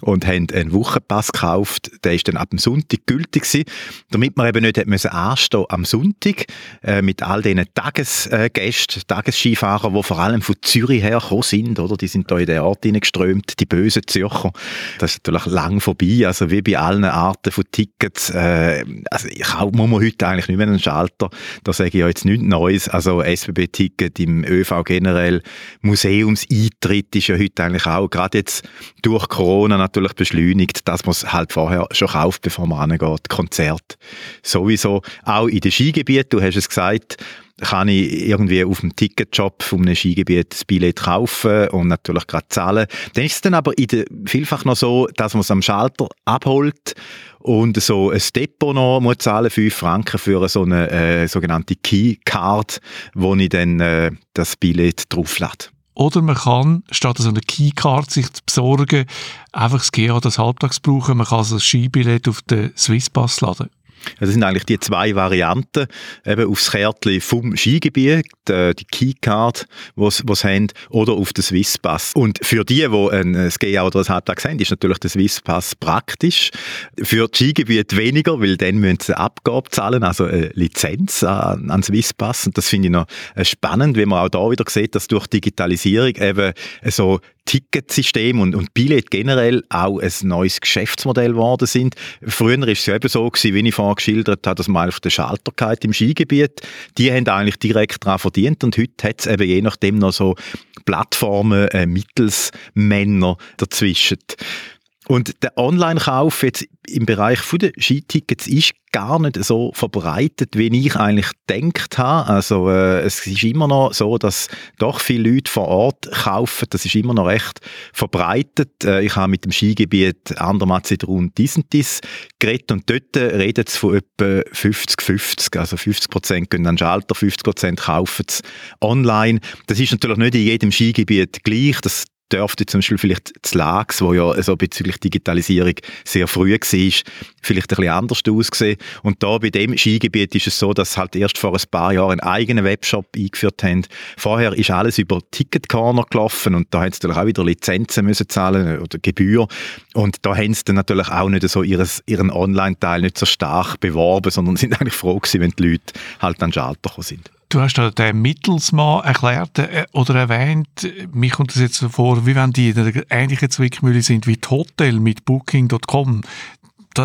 [SPEAKER 6] und haben einen Wochenpass gekauft, der ist dann ab dem Sonntag gültig gewesen, damit man eben nicht anstehen anstehen am Sonntag äh, mit all diesen Tagesgästen, Tagesskifahrer, die vor allem von Zürich her gekommen sind, oder? Die sind da in den Ort hineingeströmt, die bösen Zürcher. Das ist natürlich lang vorbei, also wie bei allen Arten von Tickets. Äh, also ich muss man heute eigentlich nicht mehr einen Schalter. Da sage ich ja jetzt nichts Neues. Also SBB-Ticket im ÖV generell. Museumseintritt ist ja heute eigentlich auch, gerade jetzt durch Corona natürlich beschleunigt, dass man es halt vorher schon kauft, bevor man angeht. Konzert sowieso. Auch in den Skigebieten, du hast es gesagt, kann ich irgendwie auf dem Ticketshop von einem Skigebiet das Billett kaufen und natürlich gerade zahlen. Dann ist es dann aber der, vielfach noch so, dass man es am Schalter abholt und so ein Depot noch muss zahlen, 5 Franken für so eine äh, sogenannte Keycard, wo ich dann äh, das Billett drauflade.
[SPEAKER 2] Oder man kann, statt so eine Keycard sich zu besorgen, einfach das GA das Halbtags brauchen. Man kann also das Skibillett auf den Swisspass laden.
[SPEAKER 6] Das sind eigentlich die zwei Varianten, eben aufs Kärtchen vom Skigebiet, die, die Keycard, was was haben, oder auf den Swisspass. Und für die, die ein GA oder ein Halbtag haben, ist natürlich der Swisspass praktisch. Für das Skigebiet weniger, weil dann müssen sie Abgabe zahlen, also eine Lizenz an, an Swisspass. Und das finde ich noch äh, spannend, wenn man auch da wieder sieht, dass durch Digitalisierung eben so Ticketsystem und, und Billett generell auch ein neues Geschäftsmodell geworden sind. Früher war es ja eben so gewesen, wie ich vorhin geschildert habe, dass man auf der Schalter im Skigebiet, die haben eigentlich direkt daran verdient und heute hat es eben je nachdem noch so Plattformen, äh, Mittelsmänner dazwischen. Und der Online-Kauf jetzt im Bereich der Skitickets ist gar nicht so verbreitet, wie ich eigentlich gedacht habe. Also äh, es ist immer noch so, dass doch viele Leute vor Ort kaufen. Das ist immer noch recht verbreitet. Äh, ich habe mit dem Skigebiet Andermatt-Rund Disentis geredet und dort redet es von etwa 50-50. Also 50 Prozent gehen an Schalter, 50 Prozent kaufen es online. Das ist natürlich nicht in jedem Skigebiet gleich. Das dürfte zum Beispiel vielleicht das Lags, wo ja so bezüglich Digitalisierung sehr früh war, vielleicht ein bisschen anders aussehen. Und da bei dem Skigebiet ist es so, dass halt erst vor ein paar Jahren einen eigenen Webshop eingeführt haben. Vorher ist alles über Ticket Corner gelaufen und da haben sie natürlich auch wieder Lizenzen müssen zahlen oder Gebühr. Und da haben sie dann natürlich auch nicht so ihres, ihren Online-Teil nicht so stark beworben, sondern <laughs> sind eigentlich froh gewesen, wenn die Leute halt an den Schalter gekommen sind.
[SPEAKER 2] Du hast da den Mittelsmann erklärt äh, oder erwähnt. Mir kommt das jetzt so vor, wie wenn die in einer ähnlichen Zwickmühle sind wie die Hotel mit Booking.com.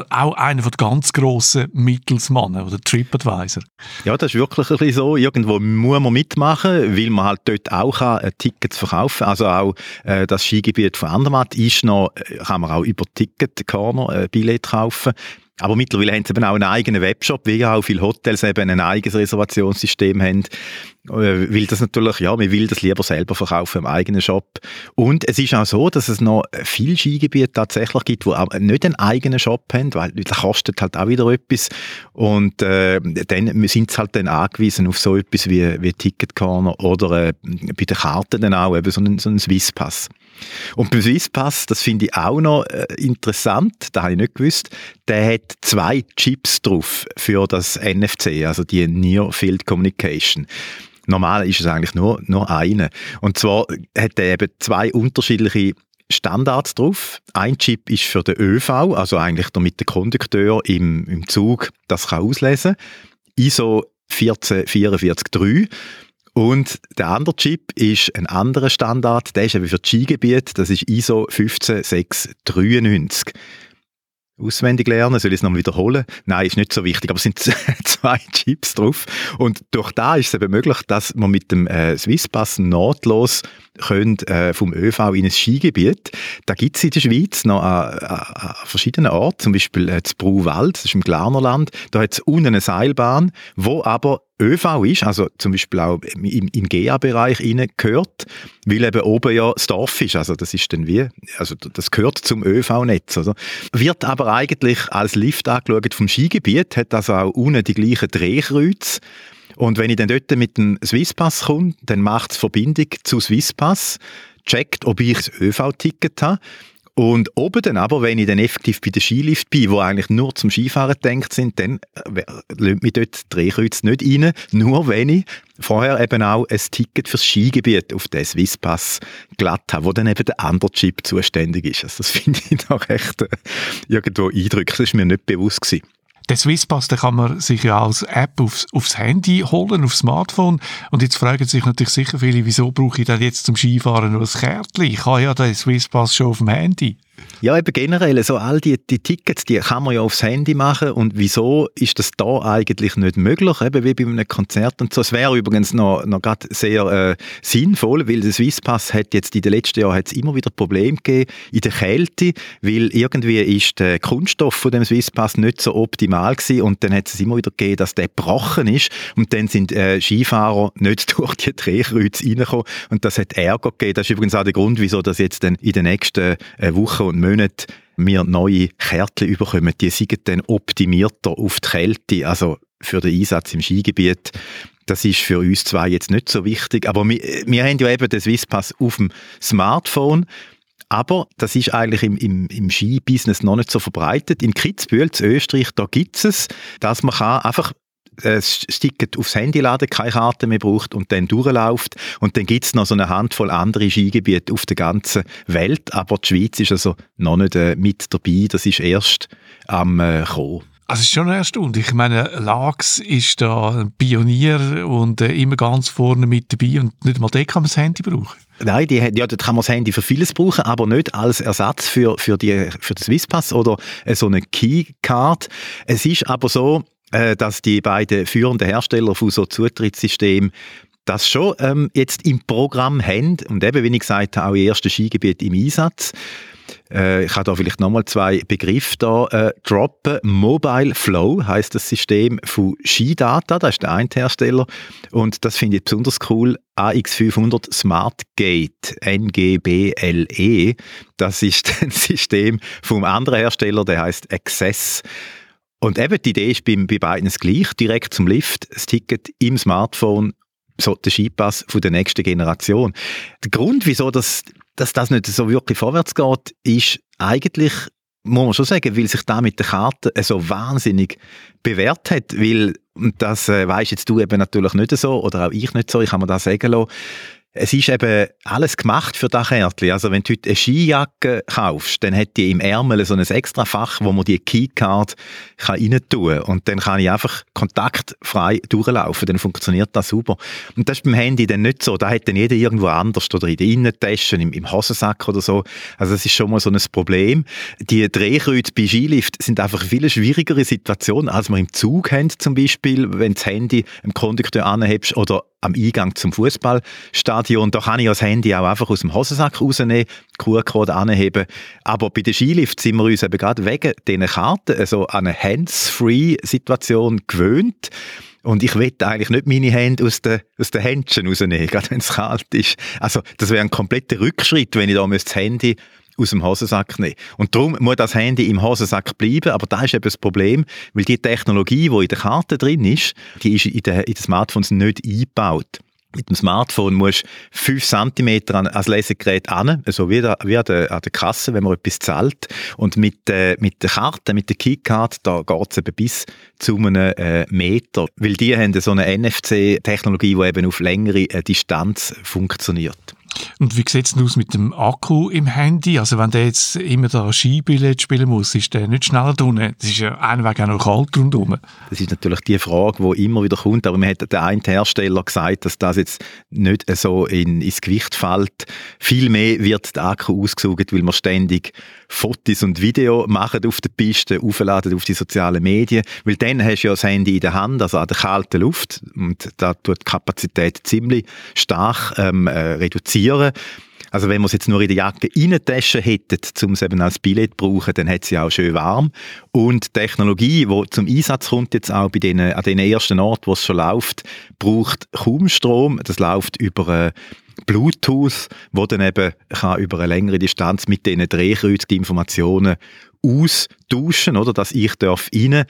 [SPEAKER 2] Auch einer von den ganz grossen Mittelsmannen oder TripAdvisor.
[SPEAKER 6] Ja, das ist wirklich ein bisschen so. Irgendwo muss man mitmachen, weil man halt dort auch kann, Tickets verkaufen Also auch äh, das Skigebiet von Andermatt ist noch, äh, kann man auch über Ticket Corner äh, Billett kaufen. Aber mittlerweile haben sie eben auch einen eigenen Webshop, wie auch viele Hotels eben ein eigenes Reservationssystem haben. Äh, weil das natürlich, ja, man will das lieber selber verkaufen im eigenen Shop. Und es ist auch so, dass es noch viele Skigebiete tatsächlich gibt, die auch nicht einen eigenen Shop haben, weil das kostet halt auch wieder etwas. Und äh, dann sind sie halt dann angewiesen auf so etwas wie, wie Ticket Corner oder äh, bei den Karten dann auch eben so einen, so einen Swisspass. Und beim Swisspass, das finde ich auch noch äh, interessant, da habe ich nicht gewusst, der hat zwei Chips drauf für das NFC, also die Near Field Communication. Normal ist es eigentlich nur, nur eine. Und zwar hat er eben zwei unterschiedliche Standards drauf. Ein Chip ist für den ÖV, also eigentlich damit der Kondukteur im, im Zug das kann auslesen. ISO 14443. Und der andere Chip ist ein anderer Standard, der ist eben für das Skigebiet, das ist ISO 15693 auswendig lernen. Soll ich es noch wiederholen? Nein, ist nicht so wichtig, aber es sind <laughs> zwei Chips drauf. Und durch da ist es eben möglich, dass man mit dem äh, Swisspass nahtlos könnt, äh, vom ÖV in ein Skigebiet. Da gibt es in der Schweiz noch an, an verschiedenen Orten, zum Beispiel äh, das Bruwald, das ist im Glarnerland. Da hat es unten eine Seilbahn, wo aber ÖV ist, also zum Beispiel auch im, im GA-Bereich gehört, weil eben oben ja das Dorf ist, also das ist dann wie, also das gehört zum ÖV-Netz, oder? Wird aber eigentlich als Lift angeschaut vom Skigebiet, hat also auch unten die gleichen Drehkreuze, und wenn ich dann dort mit dem Swisspass komme, dann macht es Verbindung zu Swisspass, checkt, ob ich das ÖV-Ticket habe und oben dann aber, wenn ich dann effektiv bei der Skilift bin, wo eigentlich nur zum Skifahren gedacht sind, dann äh, lässt mich dort Drehkreuz nicht rein, nur wenn ich vorher eben auch ein Ticket fürs Skigebiet auf den Swisspass glatt habe, wo dann eben der andere Chip zuständig ist. Also das <laughs> finde ich noch recht äh, irgendwo eindrücklich, das ist mir nicht bewusst gewesen.
[SPEAKER 2] Den Swisspass den kann man sich ja als App aufs, aufs Handy holen, aufs Smartphone. Und jetzt fragen sich natürlich sicher viele, wieso brauche ich denn jetzt zum Skifahren nur ein Kärtchen? Ich habe ja den Swisspass schon auf dem Handy.
[SPEAKER 6] Ja, eben generell, so all die, die Tickets, die kann man ja aufs Handy machen und wieso ist das da eigentlich nicht möglich, eben wie bei einem Konzert und so. Es wäre übrigens noch, noch gerade sehr äh, sinnvoll, weil der Swisspass hat jetzt in den letzten Jahren hat's immer wieder Probleme gegeben in der Kälte, weil irgendwie ist der Kunststoff von dem Swisspass nicht so optimal gewesen und dann hat es immer wieder gegeben, dass der gebrochen ist und dann sind äh, Skifahrer nicht <laughs> durch die Drehkreuze reingekommen und das hat Ärger gegeben. Das ist übrigens auch der Grund, wieso das jetzt dann in den nächsten äh, Wochen und Monaten wir neue Kärtchen bekommen, die sind dann optimierter auf die Kälte, also für den Einsatz im Skigebiet. Das ist für uns zwei jetzt nicht so wichtig, aber wir, wir haben ja eben den Swisspass auf dem Smartphone. Aber das ist eigentlich im, im, im Skibusiness noch nicht so verbreitet. In Kitzbühel, in Österreich, da gibt es, dass man kann einfach äh, das Ticket aufs Handy laden, keine Karte mehr braucht und dann durchläuft. Und dann gibt es noch so eine Handvoll andere Skigebiete auf der ganzen Welt. Aber die Schweiz ist also noch nicht äh, mit dabei. Das ist erst am äh, kommen.
[SPEAKER 2] Also es ist schon erstaunlich. Ich meine, Lax ist da ein Pionier und äh, immer ganz vorne mit dabei und nicht mal da kann man das Handy brauchen.
[SPEAKER 6] Nein, die, ja, dort kann man das Handy für vieles brauchen, aber nicht als Ersatz für, für, die, für den Swisspass oder äh, so eine Keycard. Es ist aber so, äh, dass die beiden führenden Hersteller von so Zutrittssystemen das schon ähm, jetzt im Programm haben und eben, wie ich gesagt habe, auch in ersten Skigebiet im Einsatz. Äh, ich kann da vielleicht nochmal zwei Begriffe da äh, droppen. Mobile Flow heißt das System von Skidata, das ist der eine Hersteller und das finde ich besonders cool. AX500 Smart Gate NGBLE, das ist <laughs> ein System vom anderen Hersteller, der heißt Access. Und eben die Idee ist bei, bei beiden das gleich, direkt zum Lift, das Ticket im Smartphone, so der Skipass von der nächsten Generation. Der Grund, wieso das dass das nicht so wirklich vorwärts geht, ist eigentlich, muss man schon sagen, weil sich da mit der Karte so wahnsinnig bewährt hat, weil, und das äh, weisst jetzt du eben natürlich nicht so, oder auch ich nicht so, ich kann mir das sagen lassen, es ist eben alles gemacht für das Kärtchen. Also wenn du heute eine Skijacke kaufst, dann hat die im Ärmel so ein extra Fach, wo man die Keycard rein tun kann. Und dann kann ich einfach kontaktfrei durchlaufen. Dann funktioniert das super. Und das ist beim Handy dann nicht so. Da hat dann jeder irgendwo anders oder in der Innentasche, im, im Hosensack oder so. Also das ist schon mal so ein Problem. Die Drehkreuze bei Skilift sind einfach viele schwierigere Situationen, als wir im Zug haben zum Beispiel, wenn das Handy im Kondukteur anhebst oder am Eingang zum Fußballstadion. Da kann ich das Handy auch einfach aus dem Hosensack rausnehmen, QR-Code anheben. Aber bei den Skilift sind wir uns eben gerade wegen diesen Karten also an eine Hands-Free-Situation gewöhnt. Und ich will eigentlich nicht meine Hände aus den, aus den Händchen rausnehmen, gerade wenn es kalt ist. Also, das wäre ein kompletter Rückschritt, wenn ich da das Handy aus dem Hosensack nehmen. Und darum muss das Handy im Hosensack bleiben, aber da ist eben das Problem, weil die Technologie, die in der Karte drin ist, die ist in den, Smartphones nicht eingebaut. Mit dem Smartphone musst du 5 cm an, als Lesegerät an, so wie, da, wie an, der, an der Kasse, wenn man etwas zahlt. Und mit, äh, mit der Karte, mit der Keycard, da geht es eben bis zu einem äh, Meter. Weil die haben so eine NFC-Technologie, die eben auf längere äh, Distanz funktioniert.
[SPEAKER 2] Und wie sieht es aus mit dem Akku im Handy? Also wenn der jetzt immer da Skibillett spielen muss, ist der nicht schneller drin? Das ist ja ein Weg auch noch kalt rundherum.
[SPEAKER 6] Das ist natürlich die Frage, die immer wieder kommt, aber mir hat der eine Hersteller gesagt, dass das jetzt nicht so in, ins Gewicht fällt. Vielmehr wird der Akku ausgesucht, weil man ständig Fotos und Video machen auf der Piste, aufladen auf die sozialen Medien, weil dann hast du ja das Handy in der Hand, also an der kalten Luft und da tut die Kapazität ziemlich stark ähm, äh, reduzieren. Also wenn wir es jetzt nur in der Jacke Tasche hätten, um es eben als Billett zu brauchen, dann hat sie auch schön warm. Und die Technologie, die zum Einsatz kommt jetzt auch bei den, an den ersten Orten, wo es schon läuft, braucht kaum Strom. Das läuft über äh, Bluetooth, wo dann eben kann über eine längere Distanz mit diesen Drehkreuzen die Informationen austauschen, oder, dass ich darf rein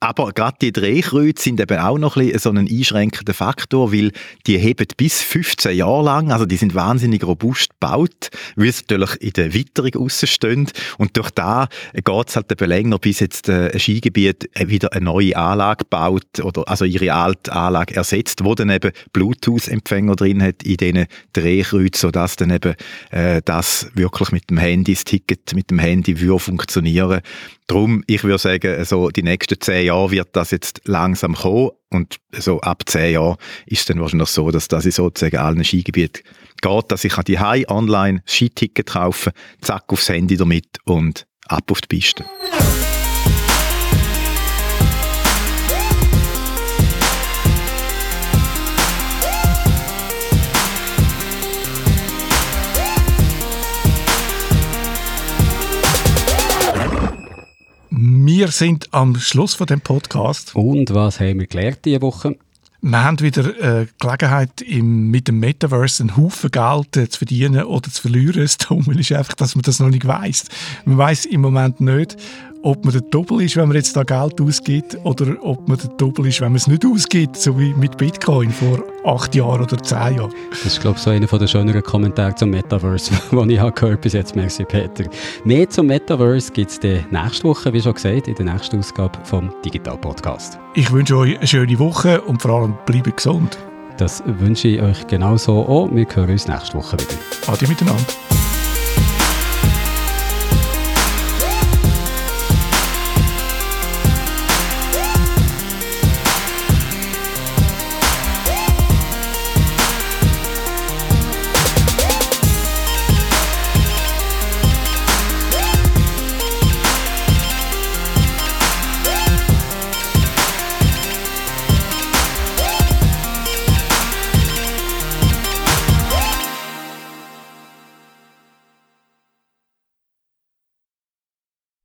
[SPEAKER 6] aber gerade die Drehkreuze sind eben auch noch ein so ein einschränkender Faktor, weil die heben bis 15 Jahre lang, also die sind wahnsinnig robust gebaut, weil sie natürlich in der Witterung rausstehen und durch da geht es halt eben länger, bis jetzt äh, ein Skigebiet wieder eine neue Anlage baut oder also ihre alte Anlage ersetzt, wo dann eben Bluetooth-Empfänger drin hat in diesen Drehkreuzen, sodass dann eben äh, das wirklich mit dem Handy, das Ticket mit dem Handy würde funktionieren Darum, ich würde sagen, so die nächsten zehn Jahre wird das jetzt langsam kommen und so ab zehn Jahren ist es dann wahrscheinlich so, dass das in sozusagen allen Skigebieten geht, dass ich die High online Skiticket kaufen, zack aufs Handy damit und ab auf die Piste.
[SPEAKER 2] Wir sind am Schluss von dem Podcast.
[SPEAKER 3] Und was haben wir gelernt diese Woche?
[SPEAKER 2] wir haben wieder äh, Gelegenheit, im, mit dem Metaverse einen Haufen Geld äh, zu verdienen oder zu verlieren. <laughs> Das Dumme ist einfach, dass man das noch nicht weiß. Man weiß im Moment nicht, ob man der Doppel ist, wenn man jetzt da Geld ausgibt, oder ob man der Doppel ist, wenn man es nicht ausgibt, so wie mit Bitcoin vor acht Jahren oder zehn Jahren.
[SPEAKER 3] Das ist, glaube ich, so einer der schöneren Kommentare zum Metaverse, <laughs> den ich habe gehört bis jetzt. Merci, Peter. Mehr zum Metaverse gibt es nächste Woche, wie schon gesagt, in der nächsten Ausgabe vom Digital Podcast.
[SPEAKER 2] Ich wünsche euch eine schöne Woche und vor allem bleibt gesund.
[SPEAKER 3] Das wünsche ich euch genauso auch. Wir hören uns nächste Woche wieder.
[SPEAKER 2] Adi miteinander.